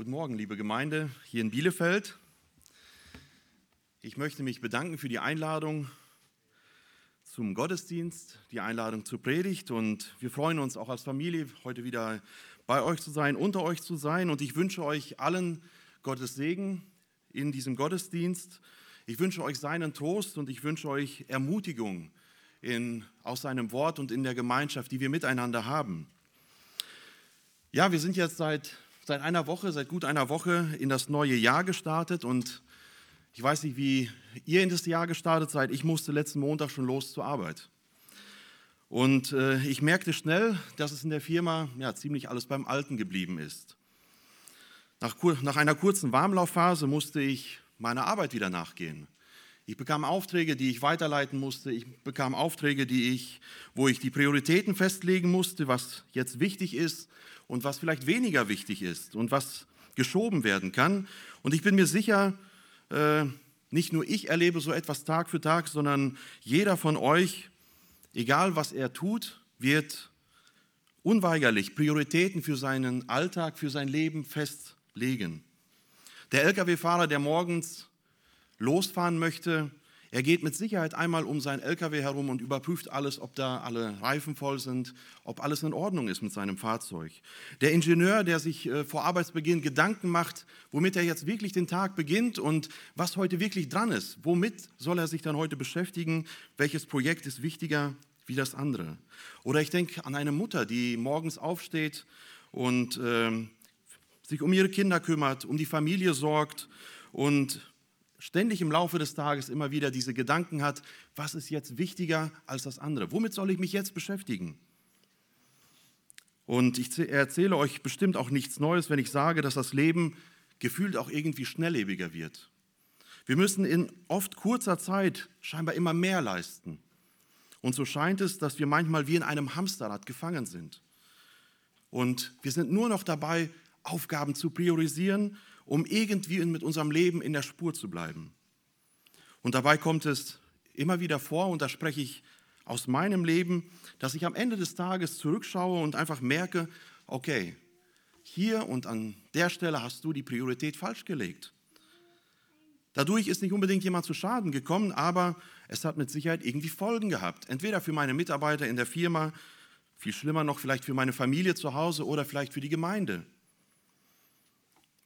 Guten Morgen, liebe Gemeinde hier in Bielefeld. Ich möchte mich bedanken für die Einladung zum Gottesdienst, die Einladung zur Predigt und wir freuen uns auch als Familie heute wieder bei euch zu sein, unter euch zu sein und ich wünsche euch allen Gottes Segen in diesem Gottesdienst. Ich wünsche euch seinen Trost und ich wünsche euch Ermutigung in, aus seinem Wort und in der Gemeinschaft, die wir miteinander haben. Ja, wir sind jetzt seit seit einer Woche, seit gut einer Woche in das neue Jahr gestartet und ich weiß nicht, wie ihr in das Jahr gestartet seid. Ich musste letzten Montag schon los zur Arbeit. Und äh, ich merkte schnell, dass es in der Firma ja, ziemlich alles beim Alten geblieben ist. Nach, nach einer kurzen Warmlaufphase musste ich meiner Arbeit wieder nachgehen. Ich bekam Aufträge, die ich weiterleiten musste. Ich bekam Aufträge, die ich, wo ich die Prioritäten festlegen musste, was jetzt wichtig ist und was vielleicht weniger wichtig ist und was geschoben werden kann. Und ich bin mir sicher, äh, nicht nur ich erlebe so etwas Tag für Tag, sondern jeder von euch, egal was er tut, wird unweigerlich Prioritäten für seinen Alltag, für sein Leben festlegen. Der Lkw-Fahrer, der morgens losfahren möchte, er geht mit Sicherheit einmal um seinen LKW herum und überprüft alles, ob da alle Reifen voll sind, ob alles in Ordnung ist mit seinem Fahrzeug. Der Ingenieur, der sich äh, vor Arbeitsbeginn Gedanken macht, womit er jetzt wirklich den Tag beginnt und was heute wirklich dran ist. Womit soll er sich dann heute beschäftigen? Welches Projekt ist wichtiger wie das andere? Oder ich denke an eine Mutter, die morgens aufsteht und äh, sich um ihre Kinder kümmert, um die Familie sorgt und ständig im Laufe des Tages immer wieder diese Gedanken hat, was ist jetzt wichtiger als das andere? Womit soll ich mich jetzt beschäftigen? Und ich erzähle euch bestimmt auch nichts Neues, wenn ich sage, dass das Leben gefühlt auch irgendwie schnelllebiger wird. Wir müssen in oft kurzer Zeit scheinbar immer mehr leisten. Und so scheint es, dass wir manchmal wie in einem Hamsterrad gefangen sind. Und wir sind nur noch dabei, Aufgaben zu priorisieren um irgendwie mit unserem Leben in der Spur zu bleiben. Und dabei kommt es immer wieder vor, und da spreche ich aus meinem Leben, dass ich am Ende des Tages zurückschaue und einfach merke, okay, hier und an der Stelle hast du die Priorität falsch gelegt. Dadurch ist nicht unbedingt jemand zu Schaden gekommen, aber es hat mit Sicherheit irgendwie Folgen gehabt. Entweder für meine Mitarbeiter in der Firma, viel schlimmer noch vielleicht für meine Familie zu Hause oder vielleicht für die Gemeinde.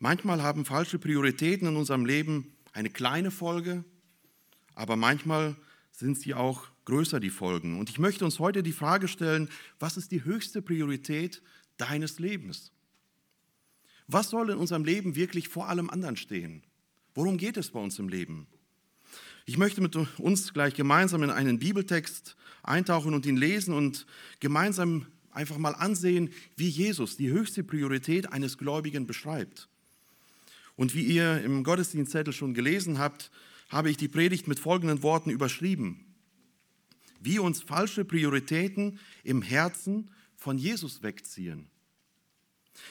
Manchmal haben falsche Prioritäten in unserem Leben eine kleine Folge, aber manchmal sind sie auch größer, die Folgen. Und ich möchte uns heute die Frage stellen, was ist die höchste Priorität deines Lebens? Was soll in unserem Leben wirklich vor allem anderen stehen? Worum geht es bei uns im Leben? Ich möchte mit uns gleich gemeinsam in einen Bibeltext eintauchen und ihn lesen und gemeinsam einfach mal ansehen, wie Jesus die höchste Priorität eines Gläubigen beschreibt. Und wie ihr im Gottesdienstzettel schon gelesen habt, habe ich die Predigt mit folgenden Worten überschrieben. Wie uns falsche Prioritäten im Herzen von Jesus wegziehen.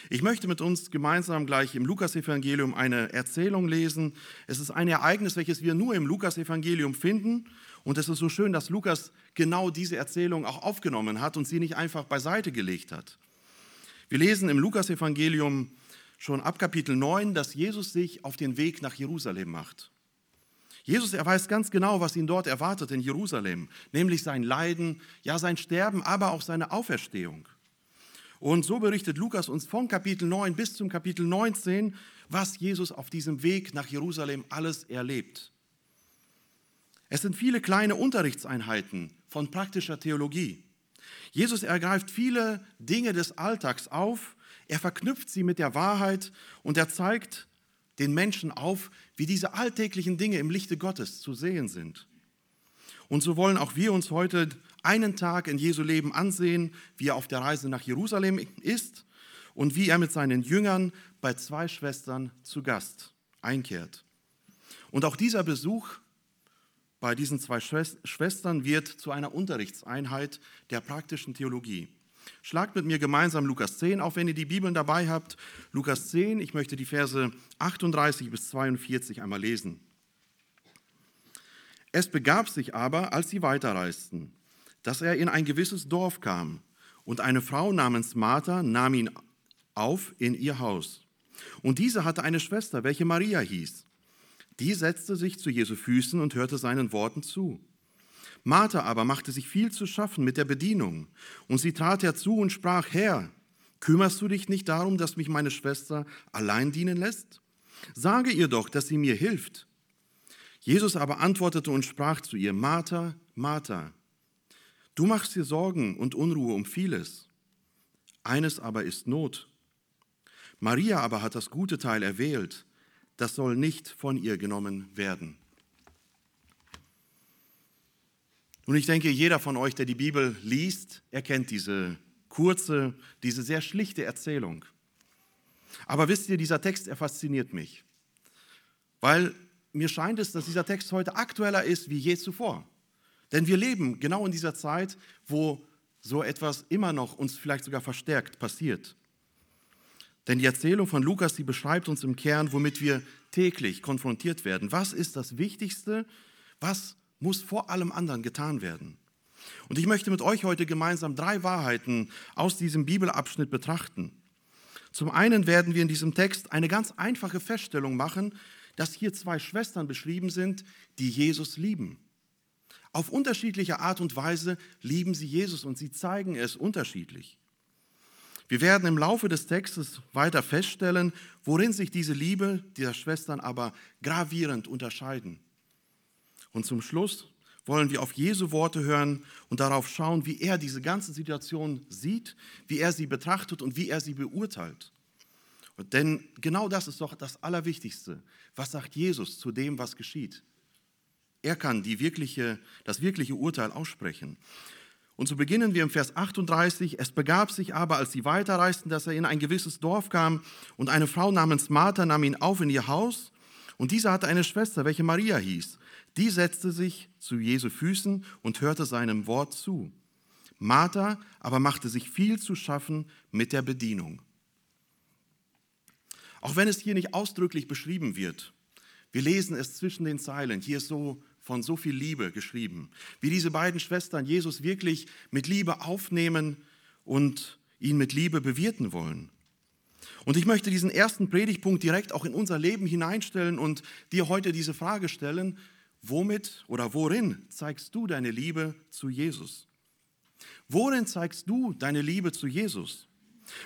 Ich möchte mit uns gemeinsam gleich im Lukasevangelium eine Erzählung lesen. Es ist ein Ereignis, welches wir nur im Lukasevangelium finden. Und es ist so schön, dass Lukas genau diese Erzählung auch aufgenommen hat und sie nicht einfach beiseite gelegt hat. Wir lesen im Lukasevangelium schon ab Kapitel 9, dass Jesus sich auf den Weg nach Jerusalem macht. Jesus, er weiß ganz genau, was ihn dort erwartet in Jerusalem, nämlich sein Leiden, ja sein Sterben, aber auch seine Auferstehung. Und so berichtet Lukas uns von Kapitel 9 bis zum Kapitel 19, was Jesus auf diesem Weg nach Jerusalem alles erlebt. Es sind viele kleine Unterrichtseinheiten von praktischer Theologie. Jesus ergreift viele Dinge des Alltags auf er verknüpft sie mit der Wahrheit und er zeigt den Menschen auf, wie diese alltäglichen Dinge im Lichte Gottes zu sehen sind. Und so wollen auch wir uns heute einen Tag in Jesu Leben ansehen, wie er auf der Reise nach Jerusalem ist und wie er mit seinen Jüngern bei zwei Schwestern zu Gast einkehrt. Und auch dieser Besuch bei diesen zwei Schwestern wird zu einer Unterrichtseinheit der praktischen Theologie. Schlagt mit mir gemeinsam Lukas 10, auch wenn ihr die Bibeln dabei habt. Lukas 10, ich möchte die Verse 38 bis 42 einmal lesen. Es begab sich aber, als sie weiterreisten, dass er in ein gewisses Dorf kam, und eine Frau namens Martha nahm ihn auf in ihr Haus. Und diese hatte eine Schwester, welche Maria hieß. Die setzte sich zu Jesu Füßen und hörte seinen Worten zu. Martha aber machte sich viel zu schaffen mit der Bedienung. Und sie trat herzu und sprach, Herr, kümmerst du dich nicht darum, dass mich meine Schwester allein dienen lässt? Sage ihr doch, dass sie mir hilft. Jesus aber antwortete und sprach zu ihr, Martha, Martha, du machst dir Sorgen und Unruhe um vieles. Eines aber ist Not. Maria aber hat das gute Teil erwählt, das soll nicht von ihr genommen werden. Und ich denke, jeder von euch, der die Bibel liest, erkennt diese kurze, diese sehr schlichte Erzählung. Aber wisst ihr, dieser Text, er fasziniert mich, weil mir scheint es, dass dieser Text heute aktueller ist wie je zuvor. Denn wir leben genau in dieser Zeit, wo so etwas immer noch uns vielleicht sogar verstärkt passiert. Denn die Erzählung von Lukas, die beschreibt uns im Kern, womit wir täglich konfrontiert werden. Was ist das Wichtigste? Was muss vor allem anderen getan werden? Und ich möchte mit euch heute gemeinsam drei Wahrheiten aus diesem Bibelabschnitt betrachten. Zum einen werden wir in diesem Text eine ganz einfache Feststellung machen, dass hier zwei Schwestern beschrieben sind, die Jesus lieben. Auf unterschiedliche Art und Weise lieben sie Jesus und sie zeigen es unterschiedlich. Wir werden im Laufe des Textes weiter feststellen, worin sich diese Liebe dieser Schwestern aber gravierend unterscheiden. Und zum Schluss wollen wir auf Jesu Worte hören und darauf schauen, wie er diese ganze Situation sieht, wie er sie betrachtet und wie er sie beurteilt. Denn genau das ist doch das Allerwichtigste. Was sagt Jesus zu dem, was geschieht? Er kann die wirkliche, das wirkliche Urteil aussprechen. Und so beginnen wir im Vers 38. Es begab sich aber, als sie weiterreisten, dass er in ein gewisses Dorf kam und eine Frau namens Martha nahm ihn auf in ihr Haus. Und diese hatte eine Schwester, welche Maria hieß. Die setzte sich zu Jesu Füßen und hörte seinem Wort zu. Martha aber machte sich viel zu schaffen mit der Bedienung. Auch wenn es hier nicht ausdrücklich beschrieben wird, wir lesen es zwischen den Zeilen. Hier ist so von so viel Liebe geschrieben, wie diese beiden Schwestern Jesus wirklich mit Liebe aufnehmen und ihn mit Liebe bewirten wollen. Und ich möchte diesen ersten Predigtpunkt direkt auch in unser Leben hineinstellen und dir heute diese Frage stellen, womit oder worin zeigst du deine Liebe zu Jesus? Worin zeigst du deine Liebe zu Jesus?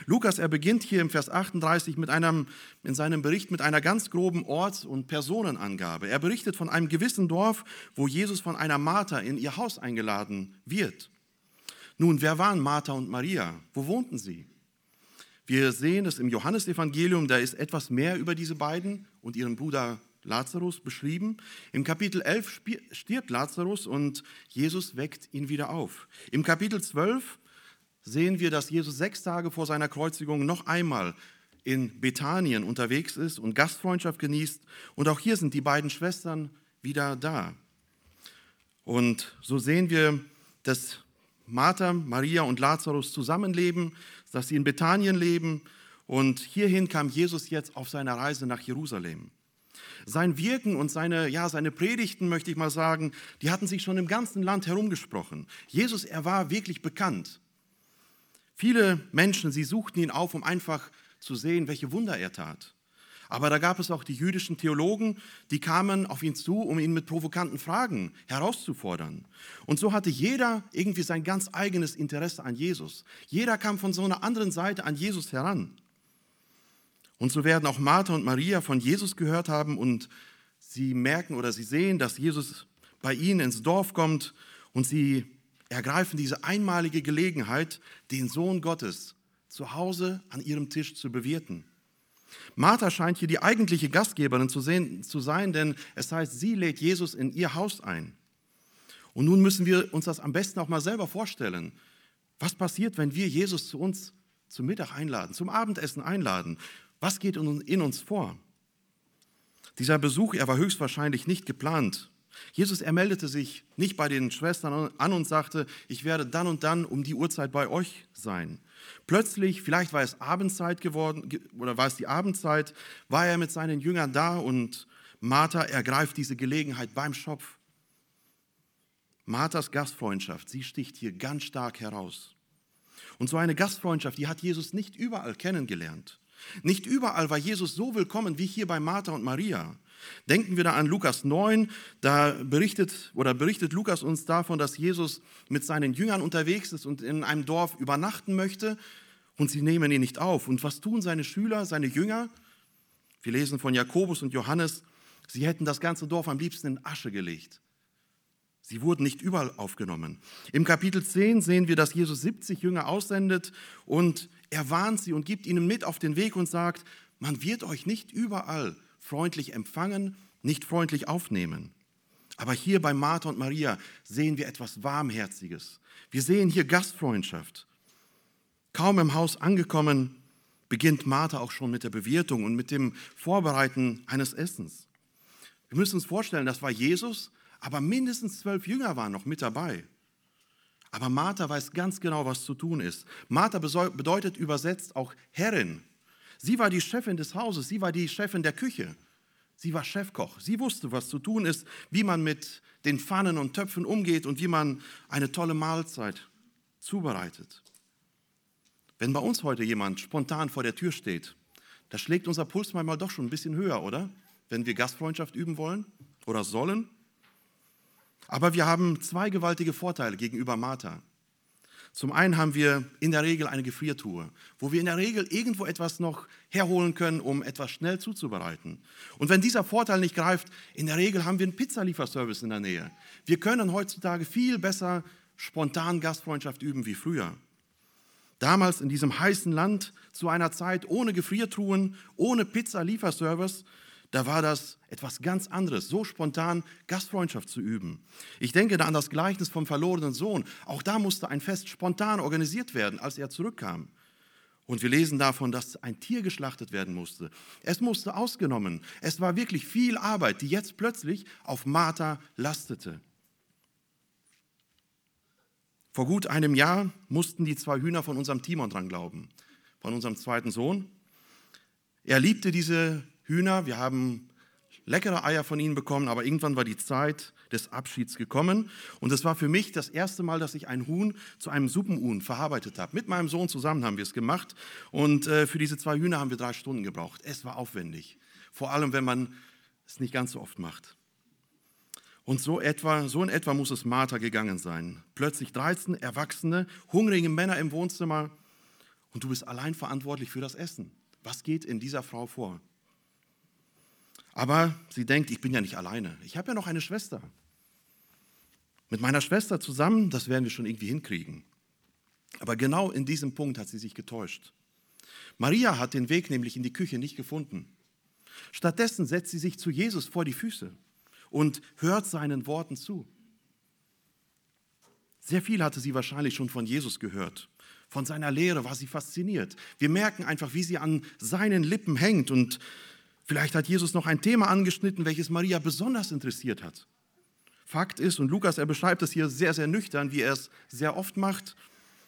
Lukas, er beginnt hier im Vers 38 mit einem, in seinem Bericht mit einer ganz groben Orts- und Personenangabe. Er berichtet von einem gewissen Dorf, wo Jesus von einer Martha in ihr Haus eingeladen wird. Nun, wer waren Martha und Maria? Wo wohnten sie? Wir sehen es im Johannesevangelium, da ist etwas mehr über diese beiden und ihren Bruder Lazarus beschrieben. Im Kapitel 11 stirbt Lazarus und Jesus weckt ihn wieder auf. Im Kapitel 12 sehen wir, dass Jesus sechs Tage vor seiner Kreuzigung noch einmal in Bethanien unterwegs ist und Gastfreundschaft genießt. Und auch hier sind die beiden Schwestern wieder da. Und so sehen wir, dass Martha, Maria und Lazarus zusammenleben, dass sie in Bethanien leben. Und hierhin kam Jesus jetzt auf seiner Reise nach Jerusalem. Sein Wirken und seine, ja, seine Predigten, möchte ich mal sagen, die hatten sich schon im ganzen Land herumgesprochen. Jesus, er war wirklich bekannt. Viele Menschen, sie suchten ihn auf, um einfach zu sehen, welche Wunder er tat. Aber da gab es auch die jüdischen Theologen, die kamen auf ihn zu, um ihn mit provokanten Fragen herauszufordern. Und so hatte jeder irgendwie sein ganz eigenes Interesse an Jesus. Jeder kam von so einer anderen Seite an Jesus heran. Und so werden auch Martha und Maria von Jesus gehört haben und sie merken oder sie sehen, dass Jesus bei ihnen ins Dorf kommt und sie ergreifen diese einmalige Gelegenheit, den Sohn Gottes zu Hause an ihrem Tisch zu bewirten. Martha scheint hier die eigentliche Gastgeberin zu, sehen, zu sein, denn es heißt, sie lädt Jesus in ihr Haus ein. Und nun müssen wir uns das am besten auch mal selber vorstellen. Was passiert, wenn wir Jesus zu uns zum Mittag einladen, zum Abendessen einladen? Was geht in uns vor? Dieser Besuch, er war höchstwahrscheinlich nicht geplant. Jesus, er meldete sich nicht bei den Schwestern an und sagte, ich werde dann und dann um die Uhrzeit bei euch sein. Plötzlich, vielleicht war es Abendzeit geworden oder war es die Abendzeit, war er mit seinen Jüngern da und Martha ergreift diese Gelegenheit beim Schopf. Marthas Gastfreundschaft, sie sticht hier ganz stark heraus. Und so eine Gastfreundschaft, die hat Jesus nicht überall kennengelernt. Nicht überall war Jesus so willkommen wie hier bei Martha und Maria. Denken wir da an Lukas 9, da berichtet oder berichtet Lukas uns davon, dass Jesus mit seinen Jüngern unterwegs ist und in einem Dorf übernachten möchte und sie nehmen ihn nicht auf. Und was tun seine Schüler, seine Jünger? Wir lesen von Jakobus und Johannes, sie hätten das ganze Dorf am liebsten in Asche gelegt. Sie wurden nicht überall aufgenommen. Im Kapitel 10 sehen wir, dass Jesus 70 Jünger aussendet und er warnt sie und gibt ihnen mit auf den Weg und sagt, man wird euch nicht überall freundlich empfangen, nicht freundlich aufnehmen. Aber hier bei Martha und Maria sehen wir etwas Warmherziges. Wir sehen hier Gastfreundschaft. Kaum im Haus angekommen, beginnt Martha auch schon mit der Bewirtung und mit dem Vorbereiten eines Essens. Wir müssen uns vorstellen, das war Jesus, aber mindestens zwölf Jünger waren noch mit dabei. Aber Martha weiß ganz genau, was zu tun ist. Martha bedeutet übersetzt auch Herrin. Sie war die Chefin des Hauses, sie war die Chefin der Küche. Sie war Chefkoch. Sie wusste, was zu tun ist, wie man mit den Pfannen und Töpfen umgeht und wie man eine tolle Mahlzeit zubereitet. Wenn bei uns heute jemand spontan vor der Tür steht, da schlägt unser Puls manchmal doch schon ein bisschen höher, oder? Wenn wir Gastfreundschaft üben wollen oder sollen. Aber wir haben zwei gewaltige Vorteile gegenüber Martha. Zum einen haben wir in der Regel eine Gefriertruhe, wo wir in der Regel irgendwo etwas noch herholen können, um etwas schnell zuzubereiten. Und wenn dieser Vorteil nicht greift, in der Regel haben wir einen Pizzalieferservice in der Nähe. Wir können heutzutage viel besser spontan Gastfreundschaft üben wie früher. Damals in diesem heißen Land zu einer Zeit ohne Gefriertruhen, ohne Pizzalieferservice, da war das etwas ganz anderes, so spontan Gastfreundschaft zu üben. Ich denke da an das Gleichnis vom verlorenen Sohn. Auch da musste ein Fest spontan organisiert werden, als er zurückkam. Und wir lesen davon, dass ein Tier geschlachtet werden musste. Es musste ausgenommen. Es war wirklich viel Arbeit, die jetzt plötzlich auf Martha lastete. Vor gut einem Jahr mussten die zwei Hühner von unserem Timon dran glauben, von unserem zweiten Sohn. Er liebte diese Hühner, wir haben leckere Eier von ihnen bekommen, aber irgendwann war die Zeit des Abschieds gekommen. Und es war für mich das erste Mal, dass ich ein Huhn zu einem Suppenhuhn verarbeitet habe. Mit meinem Sohn zusammen haben wir es gemacht. Und äh, für diese zwei Hühner haben wir drei Stunden gebraucht. Es war aufwendig. Vor allem, wenn man es nicht ganz so oft macht. Und so, etwa, so in etwa muss es Martha gegangen sein. Plötzlich 13 erwachsene, hungrige Männer im Wohnzimmer und du bist allein verantwortlich für das Essen. Was geht in dieser Frau vor? Aber sie denkt, ich bin ja nicht alleine. Ich habe ja noch eine Schwester. Mit meiner Schwester zusammen, das werden wir schon irgendwie hinkriegen. Aber genau in diesem Punkt hat sie sich getäuscht. Maria hat den Weg nämlich in die Küche nicht gefunden. Stattdessen setzt sie sich zu Jesus vor die Füße und hört seinen Worten zu. Sehr viel hatte sie wahrscheinlich schon von Jesus gehört. Von seiner Lehre war sie fasziniert. Wir merken einfach, wie sie an seinen Lippen hängt und Vielleicht hat Jesus noch ein Thema angeschnitten, welches Maria besonders interessiert hat. Fakt ist, und Lukas, er beschreibt es hier sehr, sehr nüchtern, wie er es sehr oft macht,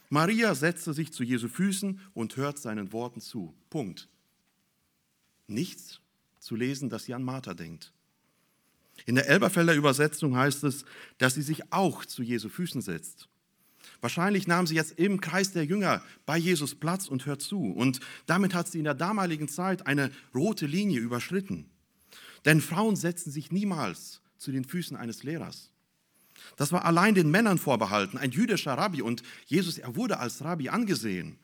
Maria setzte sich zu Jesu Füßen und hört seinen Worten zu. Punkt. Nichts zu lesen, dass sie an Martha denkt. In der Elberfelder Übersetzung heißt es, dass sie sich auch zu Jesu Füßen setzt. Wahrscheinlich nahm sie jetzt im Kreis der Jünger bei Jesus Platz und hört zu. Und damit hat sie in der damaligen Zeit eine rote Linie überschritten. Denn Frauen setzen sich niemals zu den Füßen eines Lehrers. Das war allein den Männern vorbehalten, ein jüdischer Rabbi. Und Jesus, er wurde als Rabbi angesehen.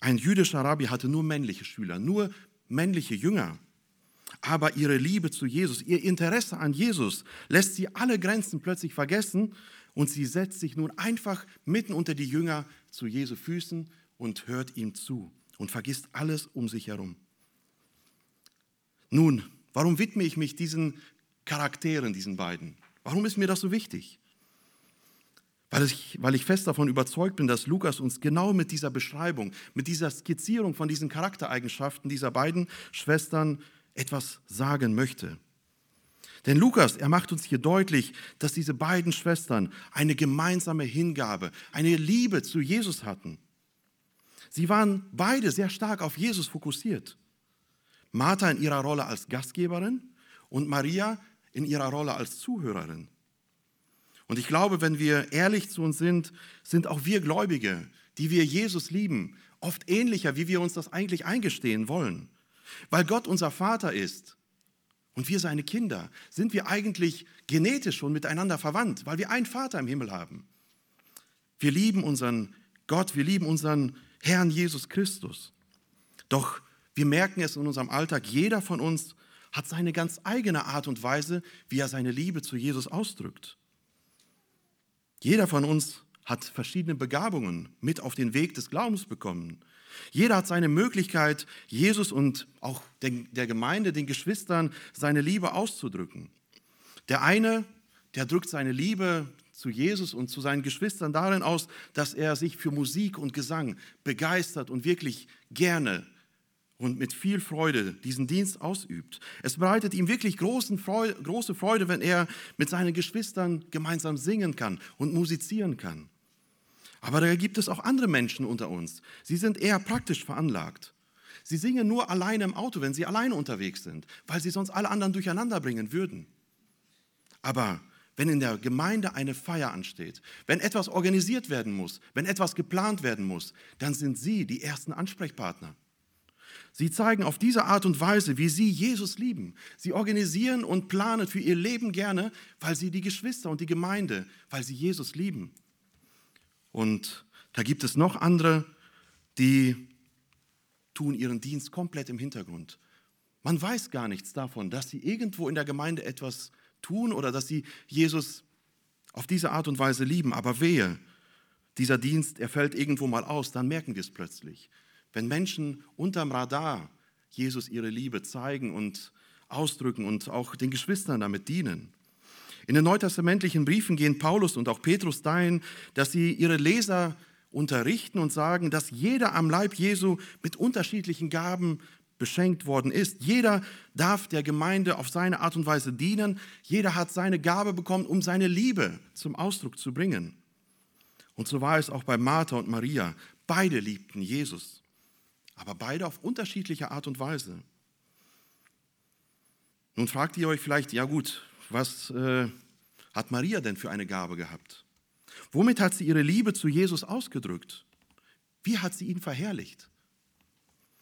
Ein jüdischer Rabbi hatte nur männliche Schüler, nur männliche Jünger. Aber ihre Liebe zu Jesus, ihr Interesse an Jesus lässt sie alle Grenzen plötzlich vergessen und sie setzt sich nun einfach mitten unter die Jünger zu Jesu Füßen und hört ihm zu und vergisst alles um sich herum. Nun, warum widme ich mich diesen Charakteren, diesen beiden? Warum ist mir das so wichtig? Weil ich, weil ich fest davon überzeugt bin, dass Lukas uns genau mit dieser Beschreibung, mit dieser Skizzierung von diesen Charaktereigenschaften dieser beiden Schwestern etwas sagen möchte. Denn Lukas, er macht uns hier deutlich, dass diese beiden Schwestern eine gemeinsame Hingabe, eine Liebe zu Jesus hatten. Sie waren beide sehr stark auf Jesus fokussiert. Martha in ihrer Rolle als Gastgeberin und Maria in ihrer Rolle als Zuhörerin. Und ich glaube, wenn wir ehrlich zu uns sind, sind auch wir Gläubige, die wir Jesus lieben, oft ähnlicher, wie wir uns das eigentlich eingestehen wollen. Weil Gott unser Vater ist und wir seine Kinder, sind wir eigentlich genetisch schon miteinander verwandt, weil wir einen Vater im Himmel haben. Wir lieben unseren Gott, wir lieben unseren Herrn Jesus Christus. Doch wir merken es in unserem Alltag, jeder von uns hat seine ganz eigene Art und Weise, wie er seine Liebe zu Jesus ausdrückt. Jeder von uns hat verschiedene Begabungen mit auf den Weg des Glaubens bekommen. Jeder hat seine Möglichkeit, Jesus und auch der Gemeinde, den Geschwistern, seine Liebe auszudrücken. Der eine, der drückt seine Liebe zu Jesus und zu seinen Geschwistern darin aus, dass er sich für Musik und Gesang begeistert und wirklich gerne und mit viel Freude diesen Dienst ausübt. Es bereitet ihm wirklich großen Freude, große Freude, wenn er mit seinen Geschwistern gemeinsam singen kann und musizieren kann. Aber da gibt es auch andere Menschen unter uns. Sie sind eher praktisch veranlagt. Sie singen nur alleine im Auto, wenn sie alleine unterwegs sind, weil sie sonst alle anderen durcheinander bringen würden. Aber wenn in der Gemeinde eine Feier ansteht, wenn etwas organisiert werden muss, wenn etwas geplant werden muss, dann sind Sie die ersten Ansprechpartner. Sie zeigen auf diese Art und Weise, wie Sie Jesus lieben. Sie organisieren und planen für Ihr Leben gerne, weil Sie die Geschwister und die Gemeinde, weil Sie Jesus lieben. Und da gibt es noch andere, die tun ihren Dienst komplett im Hintergrund. Man weiß gar nichts davon, dass sie irgendwo in der Gemeinde etwas tun oder dass sie Jesus auf diese Art und Weise lieben. Aber wehe, dieser Dienst, er fällt irgendwo mal aus, dann merken wir es plötzlich. Wenn Menschen unterm Radar Jesus ihre Liebe zeigen und ausdrücken und auch den Geschwistern damit dienen. In den neutestamentlichen Briefen gehen Paulus und auch Petrus dahin, dass sie ihre Leser unterrichten und sagen, dass jeder am Leib Jesu mit unterschiedlichen Gaben beschenkt worden ist. Jeder darf der Gemeinde auf seine Art und Weise dienen. Jeder hat seine Gabe bekommen, um seine Liebe zum Ausdruck zu bringen. Und so war es auch bei Martha und Maria. Beide liebten Jesus, aber beide auf unterschiedliche Art und Weise. Nun fragt ihr euch vielleicht, ja gut, was äh, hat Maria denn für eine Gabe gehabt? Womit hat sie ihre Liebe zu Jesus ausgedrückt? Wie hat sie ihn verherrlicht?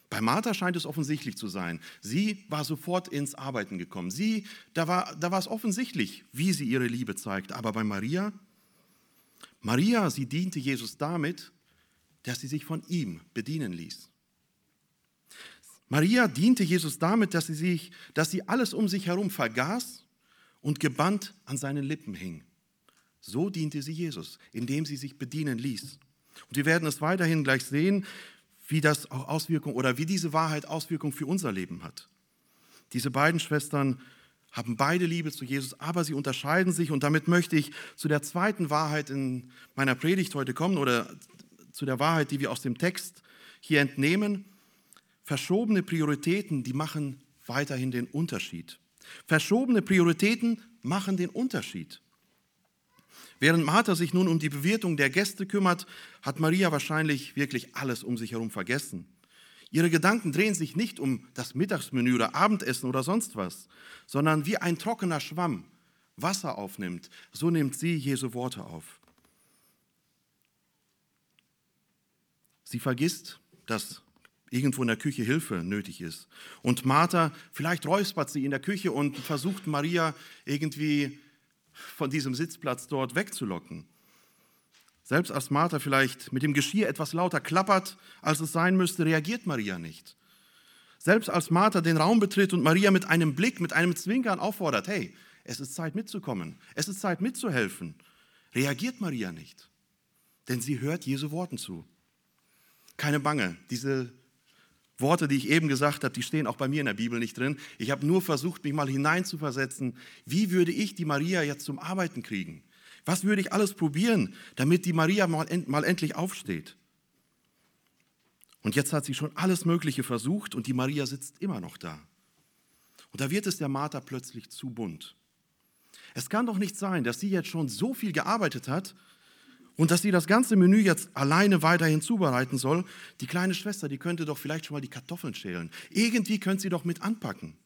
Bei Martha scheint es offensichtlich zu sein. Sie war sofort ins Arbeiten gekommen. Sie, da war, da war es offensichtlich, wie sie ihre Liebe zeigt. Aber bei Maria, Maria, sie diente Jesus damit, dass sie sich von ihm bedienen ließ. Maria diente Jesus damit, dass sie, sich, dass sie alles um sich herum vergaß und gebannt an seinen Lippen hing. So diente sie Jesus, indem sie sich bedienen ließ. Und wir werden es weiterhin gleich sehen, wie das auch Auswirkungen oder wie diese Wahrheit Auswirkungen für unser Leben hat. Diese beiden Schwestern haben beide Liebe zu Jesus, aber sie unterscheiden sich und damit möchte ich zu der zweiten Wahrheit in meiner Predigt heute kommen oder zu der Wahrheit, die wir aus dem Text hier entnehmen. Verschobene Prioritäten, die machen weiterhin den Unterschied. Verschobene Prioritäten machen den Unterschied. Während Martha sich nun um die Bewirtung der Gäste kümmert, hat Maria wahrscheinlich wirklich alles um sich herum vergessen. Ihre Gedanken drehen sich nicht um das Mittagsmenü oder Abendessen oder sonst was, sondern wie ein trockener Schwamm Wasser aufnimmt, so nimmt sie Jesu Worte auf. Sie vergisst, dass irgendwo in der Küche Hilfe nötig ist. Und Martha, vielleicht räuspert sie in der Küche und versucht Maria irgendwie von diesem Sitzplatz dort wegzulocken. Selbst als Martha vielleicht mit dem Geschirr etwas lauter klappert, als es sein müsste, reagiert Maria nicht. Selbst als Martha den Raum betritt und Maria mit einem Blick, mit einem Zwinkern auffordert, hey, es ist Zeit mitzukommen, es ist Zeit mitzuhelfen, reagiert Maria nicht. Denn sie hört Jesu Worten zu. Keine Bange, diese Worte, die ich eben gesagt habe, die stehen auch bei mir in der Bibel nicht drin. Ich habe nur versucht, mich mal hineinzuversetzen, wie würde ich die Maria jetzt zum Arbeiten kriegen? Was würde ich alles probieren, damit die Maria mal, mal endlich aufsteht? Und jetzt hat sie schon alles Mögliche versucht und die Maria sitzt immer noch da. Und da wird es der Martha plötzlich zu bunt. Es kann doch nicht sein, dass sie jetzt schon so viel gearbeitet hat und dass sie das ganze Menü jetzt alleine weiterhin zubereiten soll, die kleine Schwester, die könnte doch vielleicht schon mal die Kartoffeln schälen. Irgendwie könnte sie doch mit anpacken.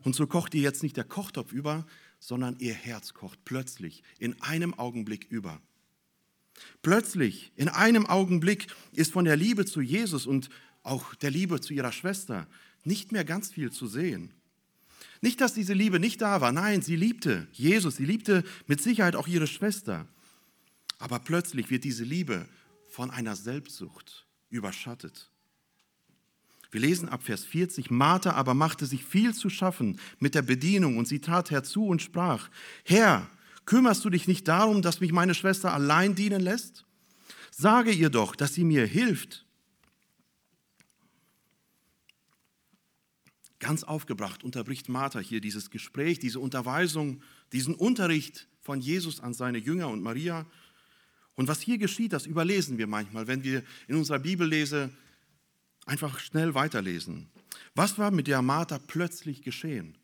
Und so kocht ihr jetzt nicht der Kochtopf über, sondern ihr Herz kocht plötzlich in einem Augenblick über. Plötzlich, in einem Augenblick, ist von der Liebe zu Jesus und auch der Liebe zu ihrer Schwester nicht mehr ganz viel zu sehen. Nicht, dass diese Liebe nicht da war, nein, sie liebte Jesus, sie liebte mit Sicherheit auch ihre Schwester. Aber plötzlich wird diese Liebe von einer Selbstsucht überschattet. Wir lesen ab Vers 40, Martha aber machte sich viel zu schaffen mit der Bedienung und sie trat herzu und sprach, Herr, kümmerst du dich nicht darum, dass mich meine Schwester allein dienen lässt? Sage ihr doch, dass sie mir hilft. Ganz aufgebracht unterbricht Martha hier dieses Gespräch, diese Unterweisung, diesen Unterricht von Jesus an seine Jünger und Maria. Und was hier geschieht, das überlesen wir manchmal, wenn wir in unserer Bibel lesen, einfach schnell weiterlesen. Was war mit der Martha plötzlich geschehen?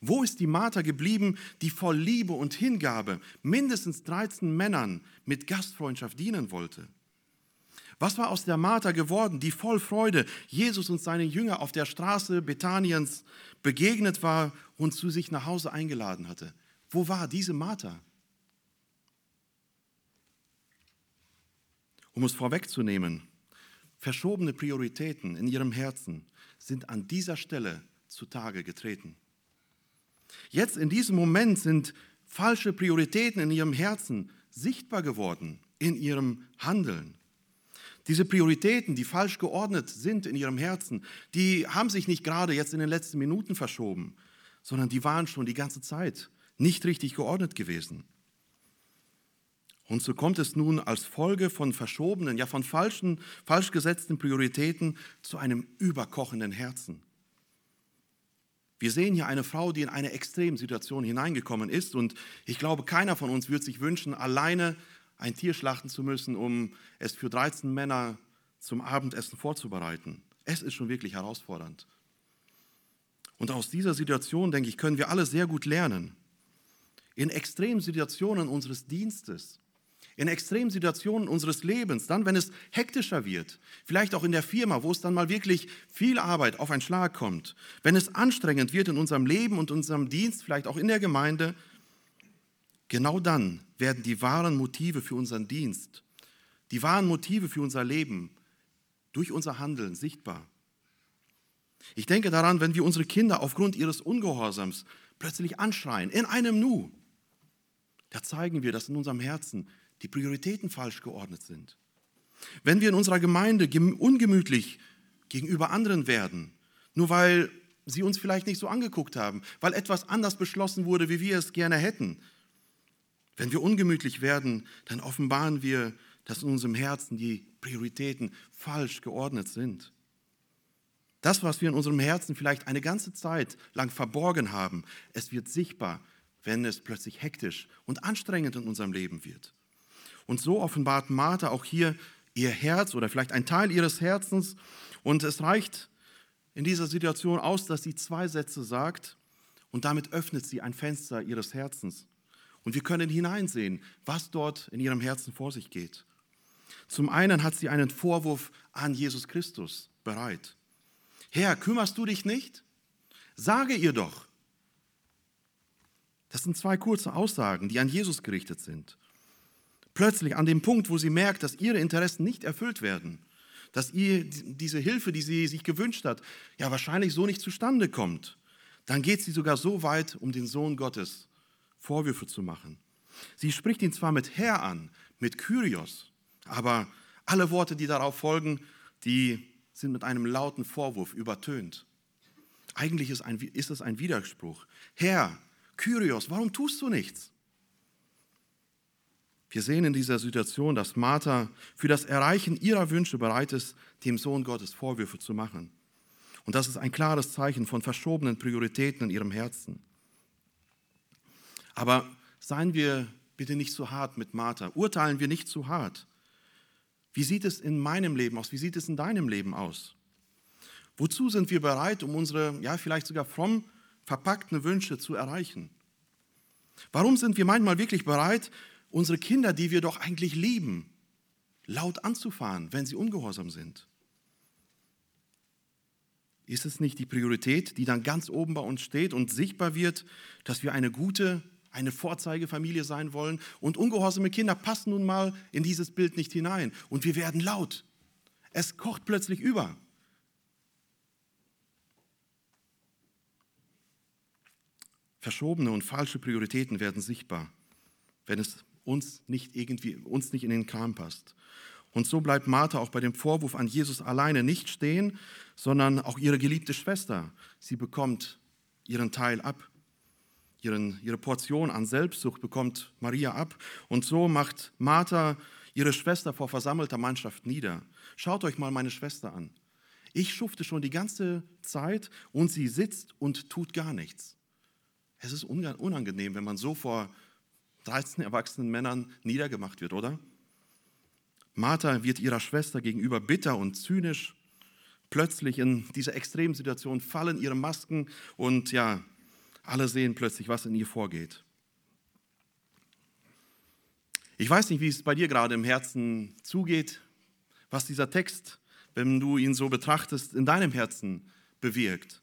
Wo ist die Martha geblieben, die voll Liebe und Hingabe mindestens 13 Männern mit Gastfreundschaft dienen wollte? Was war aus der Martha geworden, die voll Freude Jesus und seine Jünger auf der Straße Bethaniens begegnet war und zu sich nach Hause eingeladen hatte? Wo war diese Martha? Um es vorwegzunehmen, verschobene Prioritäten in ihrem Herzen sind an dieser Stelle zutage getreten. Jetzt in diesem Moment sind falsche Prioritäten in ihrem Herzen sichtbar geworden in ihrem Handeln. Diese Prioritäten, die falsch geordnet sind in ihrem Herzen, die haben sich nicht gerade jetzt in den letzten Minuten verschoben, sondern die waren schon die ganze Zeit nicht richtig geordnet gewesen. Und so kommt es nun als Folge von verschobenen, ja von falschen, falsch gesetzten Prioritäten zu einem überkochenden Herzen. Wir sehen hier eine Frau, die in eine Extremsituation hineingekommen ist und ich glaube, keiner von uns wird sich wünschen, alleine ein Tier schlachten zu müssen, um es für 13 Männer zum Abendessen vorzubereiten. Es ist schon wirklich herausfordernd. Und aus dieser Situation, denke ich, können wir alle sehr gut lernen. In Extremsituationen unseres Dienstes, in Extremsituationen unseres Lebens, dann, wenn es hektischer wird, vielleicht auch in der Firma, wo es dann mal wirklich viel Arbeit auf einen Schlag kommt, wenn es anstrengend wird in unserem Leben und unserem Dienst, vielleicht auch in der Gemeinde, Genau dann werden die wahren Motive für unseren Dienst, die wahren Motive für unser Leben durch unser Handeln sichtbar. Ich denke daran, wenn wir unsere Kinder aufgrund ihres Ungehorsams plötzlich anschreien, in einem Nu, da zeigen wir, dass in unserem Herzen die Prioritäten falsch geordnet sind. Wenn wir in unserer Gemeinde ungemütlich gegenüber anderen werden, nur weil sie uns vielleicht nicht so angeguckt haben, weil etwas anders beschlossen wurde, wie wir es gerne hätten, wenn wir ungemütlich werden, dann offenbaren wir, dass in unserem Herzen die Prioritäten falsch geordnet sind. Das, was wir in unserem Herzen vielleicht eine ganze Zeit lang verborgen haben, es wird sichtbar, wenn es plötzlich hektisch und anstrengend in unserem Leben wird. Und so offenbart Martha auch hier ihr Herz oder vielleicht ein Teil ihres Herzens. Und es reicht in dieser Situation aus, dass sie zwei Sätze sagt und damit öffnet sie ein Fenster ihres Herzens. Und wir können hineinsehen, was dort in ihrem Herzen vor sich geht. Zum einen hat sie einen Vorwurf an Jesus Christus bereit. Herr, kümmerst du dich nicht? Sage ihr doch. Das sind zwei kurze Aussagen, die an Jesus gerichtet sind. Plötzlich an dem Punkt, wo sie merkt, dass ihre Interessen nicht erfüllt werden, dass ihr diese Hilfe, die sie sich gewünscht hat, ja wahrscheinlich so nicht zustande kommt, dann geht sie sogar so weit, um den Sohn Gottes Vorwürfe zu machen. Sie spricht ihn zwar mit Herr an, mit Kyrios, aber alle Worte, die darauf folgen, die sind mit einem lauten Vorwurf übertönt. Eigentlich ist, ein, ist es ein Widerspruch. Herr, Kyrios, warum tust du nichts? Wir sehen in dieser Situation, dass Martha für das Erreichen ihrer Wünsche bereit ist, dem Sohn Gottes Vorwürfe zu machen. Und das ist ein klares Zeichen von verschobenen Prioritäten in ihrem Herzen. Aber seien wir bitte nicht zu hart mit Martha. Urteilen wir nicht zu hart. Wie sieht es in meinem Leben aus? Wie sieht es in deinem Leben aus? Wozu sind wir bereit, um unsere, ja, vielleicht sogar fromm verpackten Wünsche zu erreichen? Warum sind wir manchmal wirklich bereit, unsere Kinder, die wir doch eigentlich lieben, laut anzufahren, wenn sie ungehorsam sind? Ist es nicht die Priorität, die dann ganz oben bei uns steht und sichtbar wird, dass wir eine gute eine Vorzeigefamilie sein wollen. Und ungehorsame Kinder passen nun mal in dieses Bild nicht hinein. Und wir werden laut. Es kocht plötzlich über. Verschobene und falsche Prioritäten werden sichtbar, wenn es uns nicht irgendwie uns nicht in den Kram passt. Und so bleibt Martha auch bei dem Vorwurf an Jesus alleine nicht stehen, sondern auch ihre geliebte Schwester. Sie bekommt ihren Teil ab. Ihren, ihre Portion an Selbstsucht bekommt Maria ab. Und so macht Martha ihre Schwester vor versammelter Mannschaft nieder. Schaut euch mal meine Schwester an. Ich schufte schon die ganze Zeit und sie sitzt und tut gar nichts. Es ist unangenehm, wenn man so vor 13 erwachsenen Männern niedergemacht wird, oder? Martha wird ihrer Schwester gegenüber bitter und zynisch. Plötzlich in dieser extremen Situation fallen ihre Masken und ja, alle sehen plötzlich, was in ihr vorgeht. Ich weiß nicht, wie es bei dir gerade im Herzen zugeht, was dieser Text, wenn du ihn so betrachtest, in deinem Herzen bewirkt.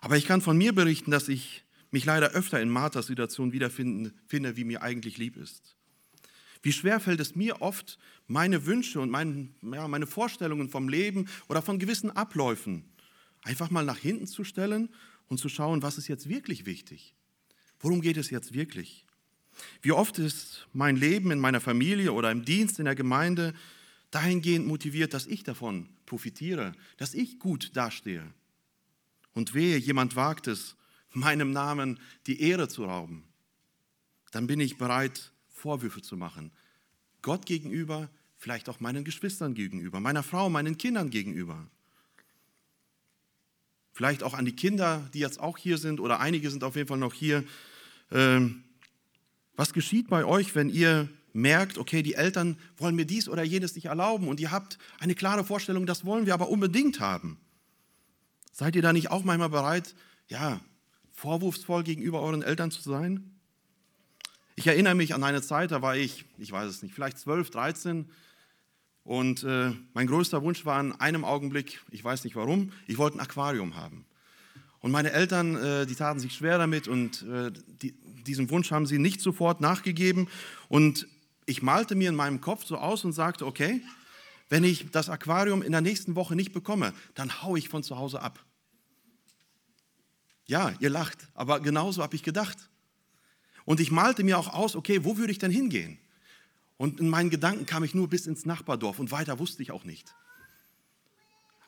Aber ich kann von mir berichten, dass ich mich leider öfter in Marthas Situation wiederfinden finde, wie mir eigentlich lieb ist. Wie schwer fällt es mir oft, meine Wünsche und mein, ja, meine Vorstellungen vom Leben oder von gewissen Abläufen einfach mal nach hinten zu stellen und zu schauen, was ist jetzt wirklich wichtig? Worum geht es jetzt wirklich? Wie oft ist mein Leben in meiner Familie oder im Dienst in der Gemeinde dahingehend motiviert, dass ich davon profitiere, dass ich gut dastehe. Und wehe, jemand wagt es, meinem Namen die Ehre zu rauben. Dann bin ich bereit, Vorwürfe zu machen. Gott gegenüber, vielleicht auch meinen Geschwistern gegenüber, meiner Frau, meinen Kindern gegenüber. Vielleicht auch an die Kinder, die jetzt auch hier sind oder einige sind auf jeden Fall noch hier. Ähm, was geschieht bei euch, wenn ihr merkt, okay, die Eltern wollen mir dies oder jenes nicht erlauben und ihr habt eine klare Vorstellung, das wollen wir aber unbedingt haben? Seid ihr da nicht auch manchmal bereit, ja, vorwurfsvoll gegenüber euren Eltern zu sein? Ich erinnere mich an eine Zeit, da war ich, ich weiß es nicht, vielleicht 12, 13 und äh, mein größter Wunsch war in einem Augenblick, ich weiß nicht warum, ich wollte ein Aquarium haben. Und meine Eltern, äh, die taten sich schwer damit und äh, die, diesem Wunsch haben sie nicht sofort nachgegeben. Und ich malte mir in meinem Kopf so aus und sagte, okay, wenn ich das Aquarium in der nächsten Woche nicht bekomme, dann haue ich von zu Hause ab. Ja, ihr lacht, aber genauso habe ich gedacht. Und ich malte mir auch aus, okay, wo würde ich denn hingehen? Und in meinen Gedanken kam ich nur bis ins Nachbardorf und weiter wusste ich auch nicht.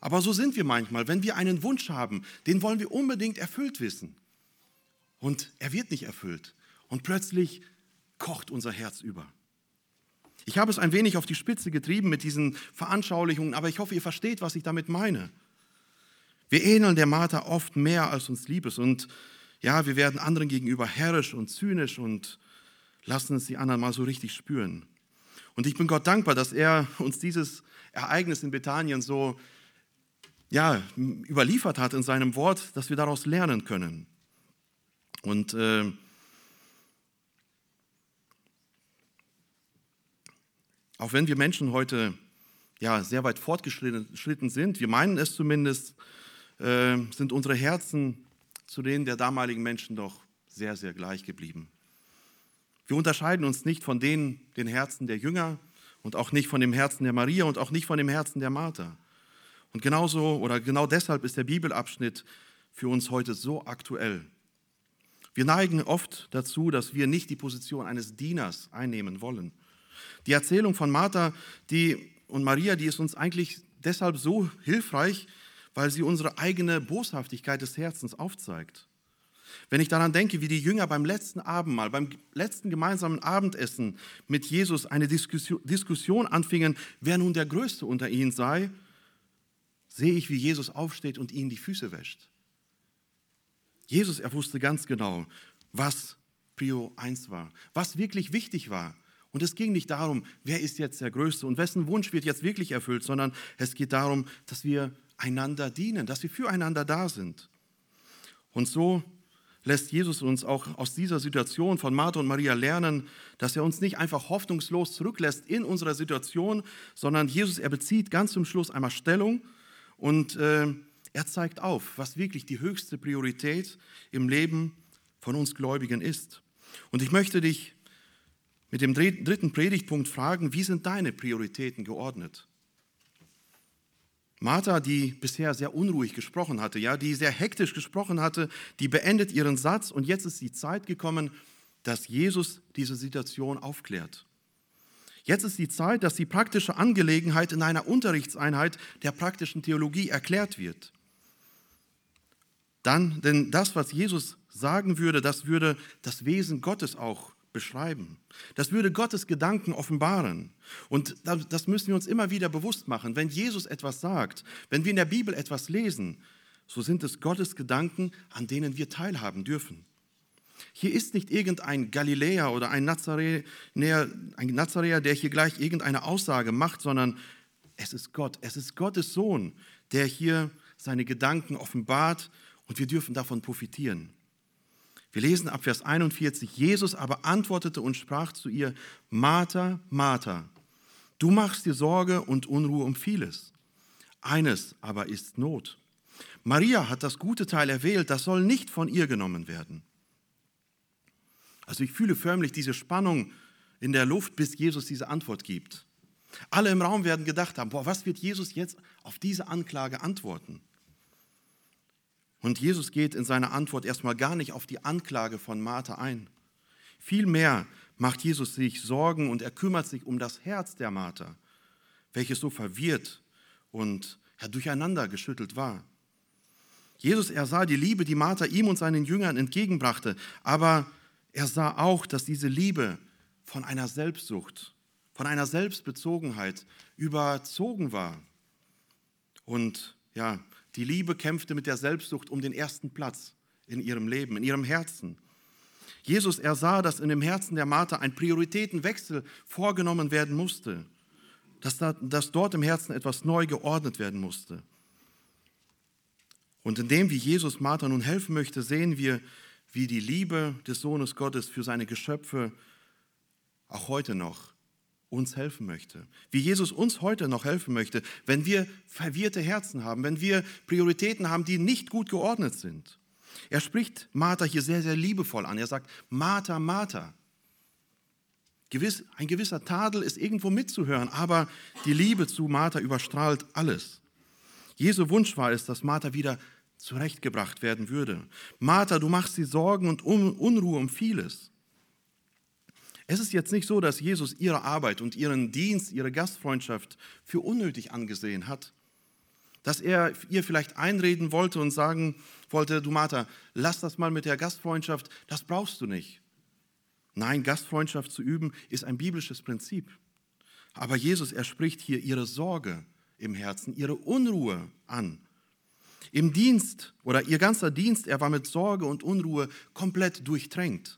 Aber so sind wir manchmal. Wenn wir einen Wunsch haben, den wollen wir unbedingt erfüllt wissen. Und er wird nicht erfüllt. Und plötzlich kocht unser Herz über. Ich habe es ein wenig auf die Spitze getrieben mit diesen Veranschaulichungen, aber ich hoffe, ihr versteht, was ich damit meine. Wir ähneln der Martha oft mehr, als uns lieb ist. Und ja, wir werden anderen gegenüber herrisch und zynisch und lassen es die anderen mal so richtig spüren. Und ich bin Gott dankbar, dass er uns dieses Ereignis in Bethanien so ja, überliefert hat in seinem Wort, dass wir daraus lernen können. Und äh, auch wenn wir Menschen heute ja, sehr weit fortgeschritten sind, wir meinen es zumindest, äh, sind unsere Herzen zu denen der damaligen Menschen doch sehr, sehr gleich geblieben. Wir unterscheiden uns nicht von denen, den Herzen der Jünger und auch nicht von dem Herzen der Maria und auch nicht von dem Herzen der Martha. Und genauso oder genau deshalb ist der Bibelabschnitt für uns heute so aktuell. Wir neigen oft dazu, dass wir nicht die Position eines Dieners einnehmen wollen. Die Erzählung von Martha die, und Maria, die ist uns eigentlich deshalb so hilfreich, weil sie unsere eigene Boshaftigkeit des Herzens aufzeigt. Wenn ich daran denke, wie die Jünger beim letzten Abendmahl, beim letzten gemeinsamen Abendessen mit Jesus eine Diskussion anfingen, wer nun der Größte unter ihnen sei, sehe ich, wie Jesus aufsteht und ihnen die Füße wäscht. Jesus, er wusste ganz genau, was Prio 1 war, was wirklich wichtig war. Und es ging nicht darum, wer ist jetzt der Größte und wessen Wunsch wird jetzt wirklich erfüllt, sondern es geht darum, dass wir einander dienen, dass wir füreinander da sind. Und so lässt Jesus uns auch aus dieser Situation von Martha und Maria lernen, dass er uns nicht einfach hoffnungslos zurücklässt in unserer Situation, sondern Jesus, er bezieht ganz zum Schluss einmal Stellung und äh, er zeigt auf, was wirklich die höchste Priorität im Leben von uns Gläubigen ist. Und ich möchte dich mit dem dritten Predigtpunkt fragen, wie sind deine Prioritäten geordnet? Martha, die bisher sehr unruhig gesprochen hatte, ja, die sehr hektisch gesprochen hatte, die beendet ihren Satz und jetzt ist die Zeit gekommen, dass Jesus diese Situation aufklärt. Jetzt ist die Zeit, dass die praktische Angelegenheit in einer Unterrichtseinheit der praktischen Theologie erklärt wird. Dann, denn das, was Jesus sagen würde, das würde das Wesen Gottes auch beschreiben. Das würde Gottes Gedanken offenbaren. Und das müssen wir uns immer wieder bewusst machen. Wenn Jesus etwas sagt, wenn wir in der Bibel etwas lesen, so sind es Gottes Gedanken, an denen wir teilhaben dürfen. Hier ist nicht irgendein Galiläer oder ein Nazaräer, ein Nazaräer, der hier gleich irgendeine Aussage macht, sondern es ist Gott, es ist Gottes Sohn, der hier seine Gedanken offenbart und wir dürfen davon profitieren. Wir lesen ab Vers 41, Jesus aber antwortete und sprach zu ihr, Martha, Martha, du machst dir Sorge und Unruhe um vieles. Eines aber ist Not. Maria hat das gute Teil erwählt, das soll nicht von ihr genommen werden. Also ich fühle förmlich diese Spannung in der Luft, bis Jesus diese Antwort gibt. Alle im Raum werden gedacht haben, boah, was wird Jesus jetzt auf diese Anklage antworten? Und Jesus geht in seiner Antwort erstmal gar nicht auf die Anklage von Martha ein. Vielmehr macht Jesus sich Sorgen und er kümmert sich um das Herz der Martha, welches so verwirrt und durcheinander geschüttelt war. Jesus, er sah die Liebe, die Martha ihm und seinen Jüngern entgegenbrachte, aber er sah auch, dass diese Liebe von einer Selbstsucht, von einer Selbstbezogenheit überzogen war. Und ja, die Liebe kämpfte mit der Selbstsucht um den ersten Platz in ihrem Leben, in ihrem Herzen. Jesus ersah, dass in dem Herzen der Martha ein Prioritätenwechsel vorgenommen werden musste, dass, da, dass dort im Herzen etwas neu geordnet werden musste. Und indem, wie Jesus Martha nun helfen möchte, sehen wir, wie die Liebe des Sohnes Gottes für seine Geschöpfe auch heute noch uns helfen möchte. Wie Jesus uns heute noch helfen möchte, wenn wir verwirrte Herzen haben, wenn wir Prioritäten haben, die nicht gut geordnet sind. Er spricht Martha hier sehr, sehr liebevoll an. Er sagt, Martha, Martha. Gewiss, ein gewisser Tadel ist irgendwo mitzuhören, aber die Liebe zu Martha überstrahlt alles. Jesu Wunsch war es, dass Martha wieder zurechtgebracht werden würde. Martha, du machst dir Sorgen und Unruhe um vieles. Es ist jetzt nicht so, dass Jesus ihre Arbeit und ihren Dienst, ihre Gastfreundschaft für unnötig angesehen hat. Dass er ihr vielleicht einreden wollte und sagen wollte, du Martha, lass das mal mit der Gastfreundschaft, das brauchst du nicht. Nein, Gastfreundschaft zu üben ist ein biblisches Prinzip. Aber Jesus, er spricht hier ihre Sorge im Herzen, ihre Unruhe an. Im Dienst oder ihr ganzer Dienst, er war mit Sorge und Unruhe komplett durchtränkt.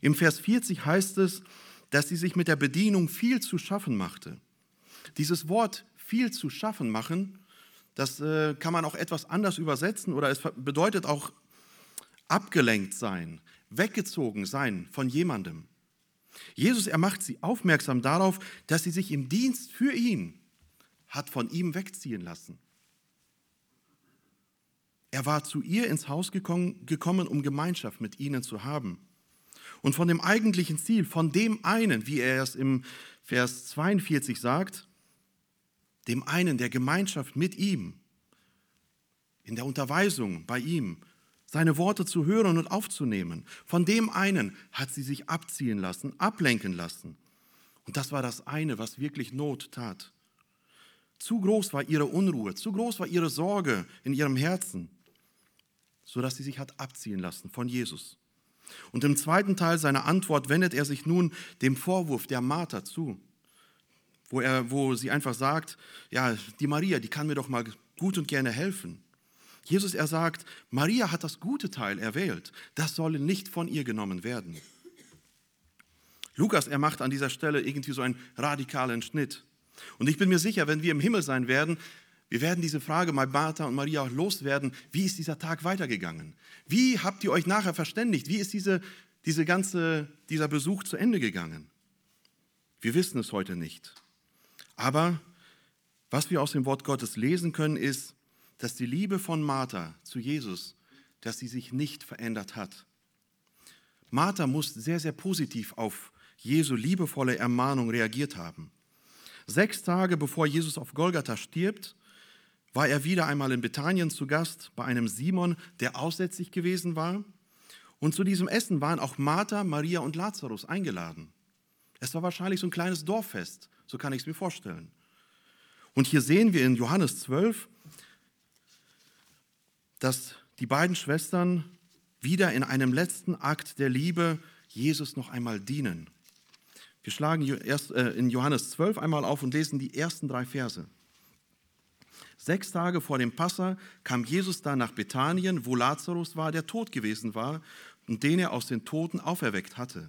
Im Vers 40 heißt es, dass sie sich mit der Bedienung viel zu schaffen machte. Dieses Wort viel zu schaffen machen, das äh, kann man auch etwas anders übersetzen oder es bedeutet auch abgelenkt sein, weggezogen sein von jemandem. Jesus, er macht sie aufmerksam darauf, dass sie sich im Dienst für ihn hat von ihm wegziehen lassen. Er war zu ihr ins Haus gekommen, gekommen um Gemeinschaft mit ihnen zu haben und von dem eigentlichen Ziel, von dem einen, wie er es im Vers 42 sagt, dem einen der Gemeinschaft mit ihm, in der Unterweisung bei ihm, seine Worte zu hören und aufzunehmen. Von dem einen hat sie sich abziehen lassen, ablenken lassen. Und das war das eine, was wirklich Not tat. Zu groß war ihre Unruhe, zu groß war ihre Sorge in ihrem Herzen, sodass sie sich hat abziehen lassen von Jesus. Und im zweiten Teil seiner Antwort wendet er sich nun dem Vorwurf der Martha zu, wo, er, wo sie einfach sagt, ja, die Maria, die kann mir doch mal gut und gerne helfen. Jesus, er sagt, Maria hat das gute Teil erwählt, das soll nicht von ihr genommen werden. Lukas, er macht an dieser Stelle irgendwie so einen radikalen Schnitt. Und ich bin mir sicher, wenn wir im Himmel sein werden, wir werden diese Frage mal Martha und Maria loswerden. Wie ist dieser Tag weitergegangen? Wie habt ihr euch nachher verständigt? Wie ist diese, diese ganze, dieser Besuch zu Ende gegangen? Wir wissen es heute nicht. Aber was wir aus dem Wort Gottes lesen können, ist, dass die Liebe von Martha zu Jesus, dass sie sich nicht verändert hat. Martha muss sehr, sehr positiv auf Jesu liebevolle Ermahnung reagiert haben. Sechs Tage bevor Jesus auf Golgatha stirbt, war er wieder einmal in Bethanien zu Gast bei einem Simon, der aussätzlich gewesen war. Und zu diesem Essen waren auch Martha, Maria und Lazarus eingeladen. Es war wahrscheinlich so ein kleines Dorffest, so kann ich es mir vorstellen. Und hier sehen wir in Johannes 12, dass die beiden Schwestern wieder in einem letzten Akt der Liebe Jesus noch einmal dienen. Wir schlagen äh, in Johannes 12 einmal auf und lesen die ersten drei Verse. Sechs Tage vor dem Passa kam Jesus da nach Bethanien, wo Lazarus war, der tot gewesen war und den er aus den Toten auferweckt hatte.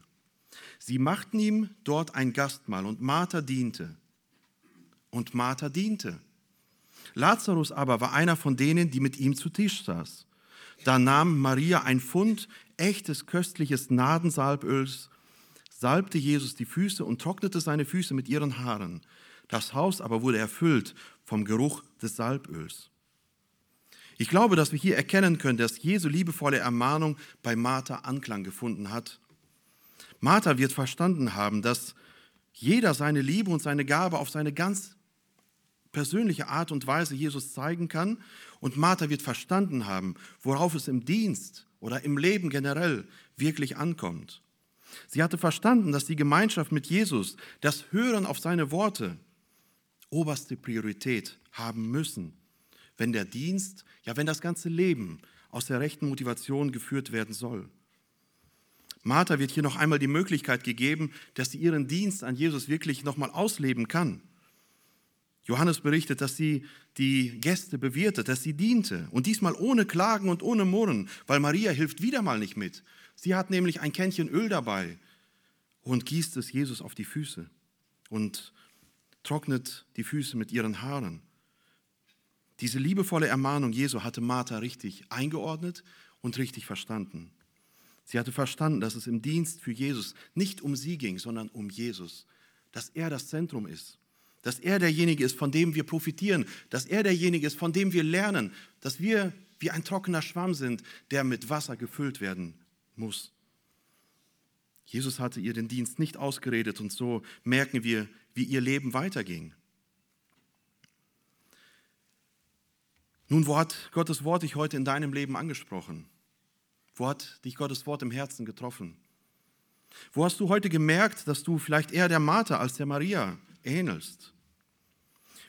Sie machten ihm dort ein Gastmahl und Martha diente. Und Martha diente. Lazarus aber war einer von denen, die mit ihm zu Tisch saß. Da nahm Maria ein Pfund echtes köstliches Nadensalböls, salbte Jesus die Füße und trocknete seine Füße mit ihren Haaren. Das Haus aber wurde erfüllt vom Geruch des Salböls. Ich glaube, dass wir hier erkennen können, dass Jesu liebevolle Ermahnung bei Martha Anklang gefunden hat. Martha wird verstanden haben, dass jeder seine Liebe und seine Gabe auf seine ganz persönliche Art und Weise Jesus zeigen kann. Und Martha wird verstanden haben, worauf es im Dienst oder im Leben generell wirklich ankommt. Sie hatte verstanden, dass die Gemeinschaft mit Jesus, das Hören auf seine Worte, oberste Priorität haben müssen, wenn der Dienst, ja wenn das ganze Leben aus der rechten Motivation geführt werden soll. Martha wird hier noch einmal die Möglichkeit gegeben, dass sie ihren Dienst an Jesus wirklich nochmal ausleben kann. Johannes berichtet, dass sie die Gäste bewirtet, dass sie diente und diesmal ohne Klagen und ohne Murren, weil Maria hilft wieder mal nicht mit. Sie hat nämlich ein Kännchen Öl dabei und gießt es Jesus auf die Füße und trocknet die Füße mit ihren Haaren. Diese liebevolle Ermahnung Jesu hatte Martha richtig eingeordnet und richtig verstanden. Sie hatte verstanden, dass es im Dienst für Jesus nicht um sie ging, sondern um Jesus, dass er das Zentrum ist, dass er derjenige ist, von dem wir profitieren, dass er derjenige ist, von dem wir lernen, dass wir wie ein trockener Schwamm sind, der mit Wasser gefüllt werden muss. Jesus hatte ihr den Dienst nicht ausgeredet und so merken wir, wie ihr Leben weiterging. Nun, wo hat Gottes Wort dich heute in deinem Leben angesprochen? Wo hat dich Gottes Wort im Herzen getroffen? Wo hast du heute gemerkt, dass du vielleicht eher der Martha als der Maria ähnelst?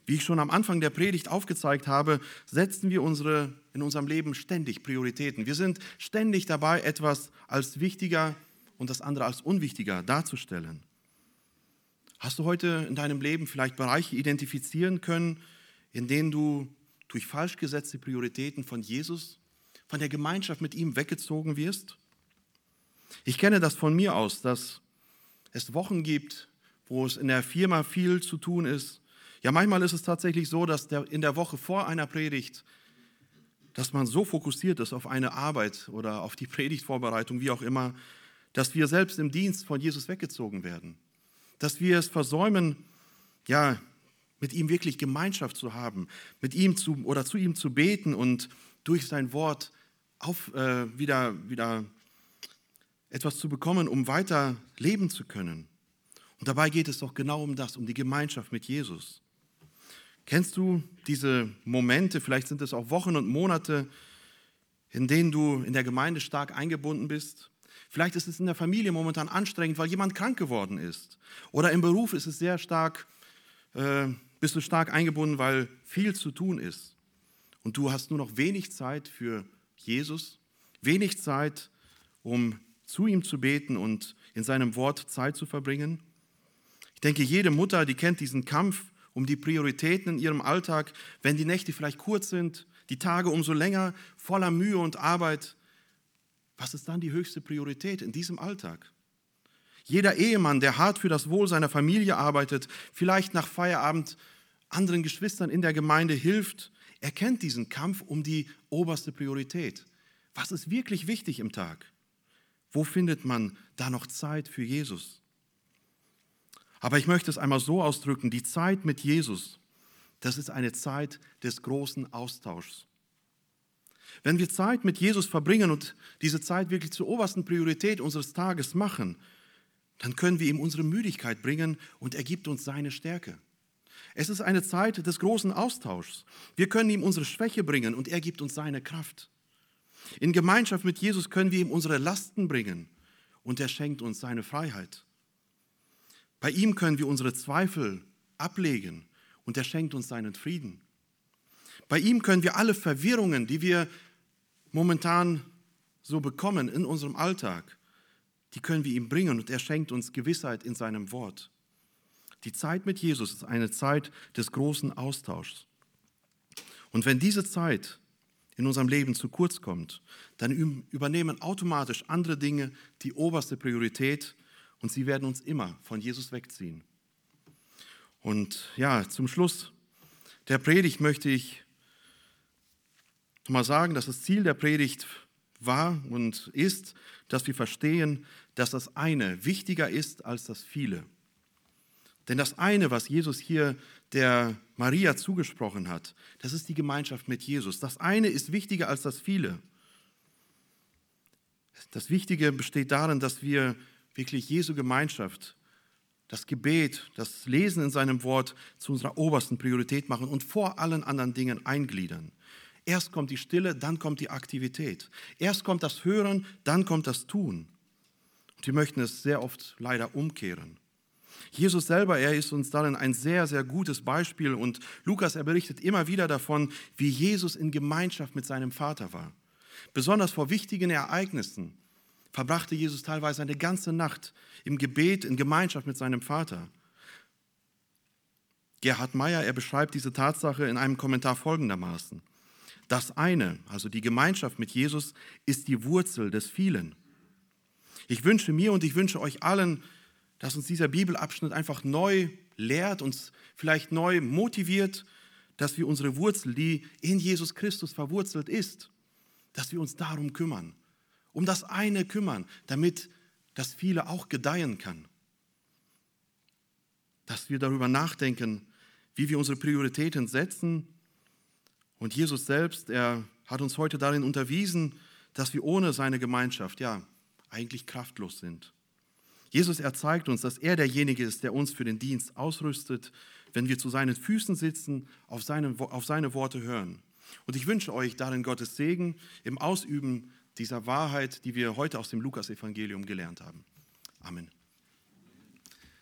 Wie ich schon am Anfang der Predigt aufgezeigt habe, setzen wir unsere, in unserem Leben ständig Prioritäten. Wir sind ständig dabei, etwas als wichtiger und das andere als unwichtiger darzustellen. Hast du heute in deinem Leben vielleicht Bereiche identifizieren können, in denen du durch falsch gesetzte Prioritäten von Jesus, von der Gemeinschaft mit ihm weggezogen wirst? Ich kenne das von mir aus, dass es Wochen gibt, wo es in der Firma viel zu tun ist. Ja, manchmal ist es tatsächlich so, dass der, in der Woche vor einer Predigt, dass man so fokussiert ist auf eine Arbeit oder auf die Predigtvorbereitung, wie auch immer, dass wir selbst im Dienst von Jesus weggezogen werden dass wir es versäumen, ja, mit ihm wirklich Gemeinschaft zu haben, mit ihm zu oder zu ihm zu beten und durch sein Wort auf, äh, wieder, wieder etwas zu bekommen, um weiter leben zu können. Und dabei geht es doch genau um das, um die Gemeinschaft mit Jesus. Kennst du diese Momente, vielleicht sind es auch Wochen und Monate, in denen du in der Gemeinde stark eingebunden bist, Vielleicht ist es in der Familie momentan anstrengend, weil jemand krank geworden ist. Oder im Beruf ist es sehr stark, äh, bist du stark eingebunden, weil viel zu tun ist. Und du hast nur noch wenig Zeit für Jesus, wenig Zeit, um zu ihm zu beten und in seinem Wort Zeit zu verbringen. Ich denke, jede Mutter, die kennt diesen Kampf um die Prioritäten in ihrem Alltag, wenn die Nächte vielleicht kurz sind, die Tage umso länger, voller Mühe und Arbeit, was ist dann die höchste Priorität in diesem Alltag? Jeder Ehemann, der hart für das Wohl seiner Familie arbeitet, vielleicht nach Feierabend anderen Geschwistern in der Gemeinde hilft, erkennt diesen Kampf um die oberste Priorität. Was ist wirklich wichtig im Tag? Wo findet man da noch Zeit für Jesus? Aber ich möchte es einmal so ausdrücken, die Zeit mit Jesus, das ist eine Zeit des großen Austauschs. Wenn wir Zeit mit Jesus verbringen und diese Zeit wirklich zur obersten Priorität unseres Tages machen, dann können wir ihm unsere Müdigkeit bringen und er gibt uns seine Stärke. Es ist eine Zeit des großen Austauschs. Wir können ihm unsere Schwäche bringen und er gibt uns seine Kraft. In Gemeinschaft mit Jesus können wir ihm unsere Lasten bringen und er schenkt uns seine Freiheit. Bei ihm können wir unsere Zweifel ablegen und er schenkt uns seinen Frieden. Bei ihm können wir alle Verwirrungen, die wir momentan so bekommen in unserem Alltag, die können wir ihm bringen und er schenkt uns Gewissheit in seinem Wort. Die Zeit mit Jesus ist eine Zeit des großen Austauschs. Und wenn diese Zeit in unserem Leben zu kurz kommt, dann übernehmen automatisch andere Dinge die oberste Priorität und sie werden uns immer von Jesus wegziehen. Und ja, zum Schluss der Predigt möchte ich mal sagen, dass das Ziel der Predigt war und ist, dass wir verstehen, dass das eine wichtiger ist als das viele. Denn das eine, was Jesus hier der Maria zugesprochen hat, das ist die Gemeinschaft mit Jesus. Das eine ist wichtiger als das viele. Das Wichtige besteht darin, dass wir wirklich Jesu Gemeinschaft, das Gebet, das Lesen in seinem Wort zu unserer obersten Priorität machen und vor allen anderen Dingen eingliedern. Erst kommt die Stille, dann kommt die Aktivität. Erst kommt das Hören, dann kommt das Tun. Und wir möchten es sehr oft leider umkehren. Jesus selber, er ist uns darin ein sehr, sehr gutes Beispiel und Lukas, er berichtet immer wieder davon, wie Jesus in Gemeinschaft mit seinem Vater war. Besonders vor wichtigen Ereignissen verbrachte Jesus teilweise eine ganze Nacht im Gebet, in Gemeinschaft mit seinem Vater. Gerhard Meyer, er beschreibt diese Tatsache in einem Kommentar folgendermaßen. Das eine, also die Gemeinschaft mit Jesus, ist die Wurzel des vielen. Ich wünsche mir und ich wünsche euch allen, dass uns dieser Bibelabschnitt einfach neu lehrt, uns vielleicht neu motiviert, dass wir unsere Wurzel, die in Jesus Christus verwurzelt ist, dass wir uns darum kümmern, um das eine kümmern, damit das viele auch gedeihen kann. Dass wir darüber nachdenken, wie wir unsere Prioritäten setzen. Und Jesus selbst, er hat uns heute darin unterwiesen, dass wir ohne seine Gemeinschaft ja eigentlich kraftlos sind. Jesus erzeigt uns, dass er derjenige ist, der uns für den Dienst ausrüstet, wenn wir zu seinen Füßen sitzen, auf seine, auf seine Worte hören. Und ich wünsche euch darin Gottes Segen im Ausüben dieser Wahrheit, die wir heute aus dem Lukasevangelium gelernt haben. Amen.